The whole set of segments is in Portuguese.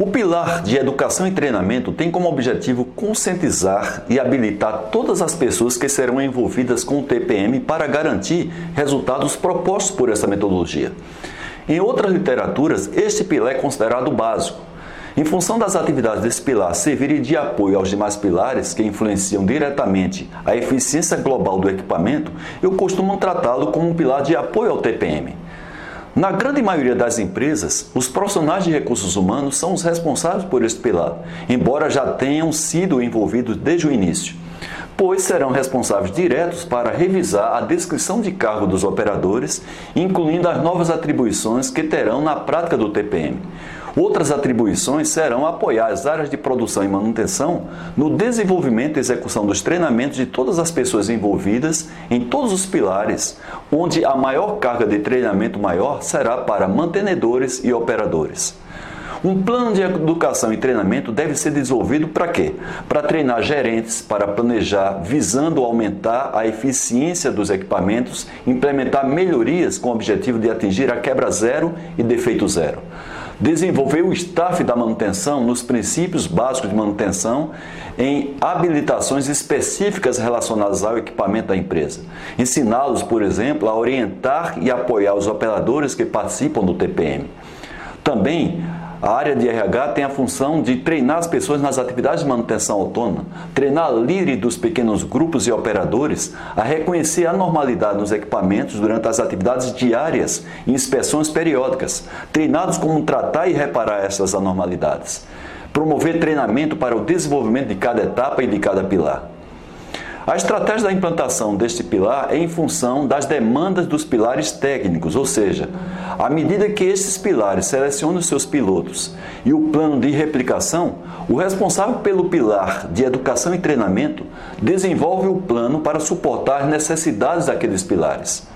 O pilar de educação e treinamento tem como objetivo conscientizar e habilitar todas as pessoas que serão envolvidas com o TPM para garantir resultados propostos por essa metodologia. Em outras literaturas, este pilar é considerado básico. Em função das atividades desse pilar servirem de apoio aos demais pilares que influenciam diretamente a eficiência global do equipamento, eu costumo tratá-lo como um pilar de apoio ao TPM. Na grande maioria das empresas, os profissionais de recursos humanos são os responsáveis por este pilar, embora já tenham sido envolvidos desde o início pois serão responsáveis diretos para revisar a descrição de cargo dos operadores, incluindo as novas atribuições que terão na prática do TPM. Outras atribuições serão apoiar as áreas de produção e manutenção no desenvolvimento e execução dos treinamentos de todas as pessoas envolvidas em todos os pilares, onde a maior carga de treinamento maior será para mantenedores e operadores. Um plano de educação e treinamento deve ser desenvolvido para quê? Para treinar gerentes, para planejar visando aumentar a eficiência dos equipamentos, implementar melhorias com o objetivo de atingir a quebra zero e defeito zero desenvolver o staff da manutenção nos princípios básicos de manutenção em habilitações específicas relacionadas ao equipamento da empresa. Ensiná-los, por exemplo, a orientar e apoiar os operadores que participam do TPM. Também a área de RH tem a função de treinar as pessoas nas atividades de manutenção autônoma, treinar líderes dos pequenos grupos e operadores a reconhecer a normalidade nos equipamentos durante as atividades diárias e inspeções periódicas, treinados como tratar e reparar essas anormalidades. Promover treinamento para o desenvolvimento de cada etapa e de cada pilar. A estratégia da implantação deste pilar é em função das demandas dos pilares técnicos, ou seja, à medida que esses pilares selecionam seus pilotos e o plano de replicação, o responsável pelo pilar de educação e treinamento desenvolve o plano para suportar as necessidades daqueles pilares.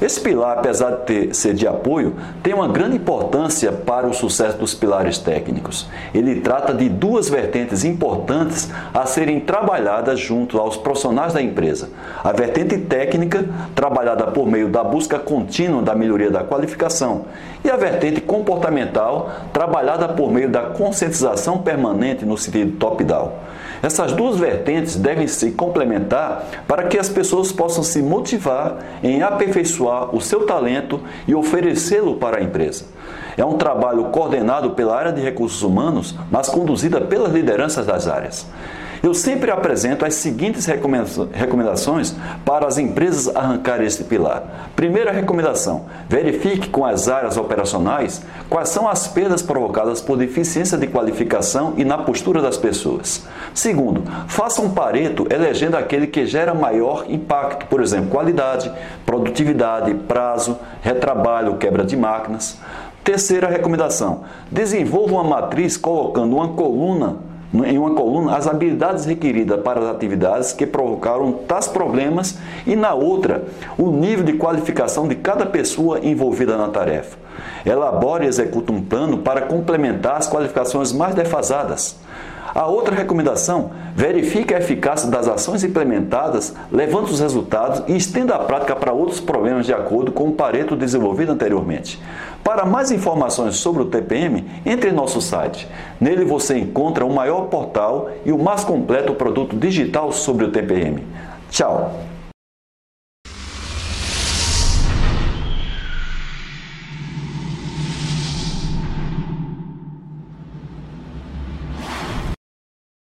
Esse pilar, apesar de ter, ser de apoio, tem uma grande importância para o sucesso dos pilares técnicos. Ele trata de duas vertentes importantes a serem trabalhadas junto aos profissionais da empresa. A vertente técnica, trabalhada por meio da busca contínua da melhoria da qualificação, e a vertente comportamental, trabalhada por meio da conscientização permanente no sentido top-down. Essas duas vertentes devem se complementar para que as pessoas possam se motivar em aperfeiçoar o seu talento e oferecê-lo para a empresa. É um trabalho coordenado pela área de recursos humanos, mas conduzida pelas lideranças das áreas. Eu sempre apresento as seguintes recomendações para as empresas arrancarem este pilar. Primeira recomendação: verifique com as áreas operacionais quais são as perdas provocadas por deficiência de qualificação e na postura das pessoas. Segundo, faça um pareto elegendo aquele que gera maior impacto, por exemplo, qualidade, produtividade, prazo, retrabalho, quebra de máquinas. Terceira recomendação: desenvolva uma matriz colocando uma coluna em uma coluna as habilidades requeridas para as atividades que provocaram tais problemas e na outra o nível de qualificação de cada pessoa envolvida na tarefa. Elabore e execute um plano para complementar as qualificações mais defasadas. A outra recomendação, verifique a eficácia das ações implementadas, levante os resultados e estenda a prática para outros problemas de acordo com o pareto desenvolvido anteriormente. Para mais informações sobre o TPM, entre em nosso site. Nele você encontra o maior portal e o mais completo produto digital sobre o TPM. Tchau!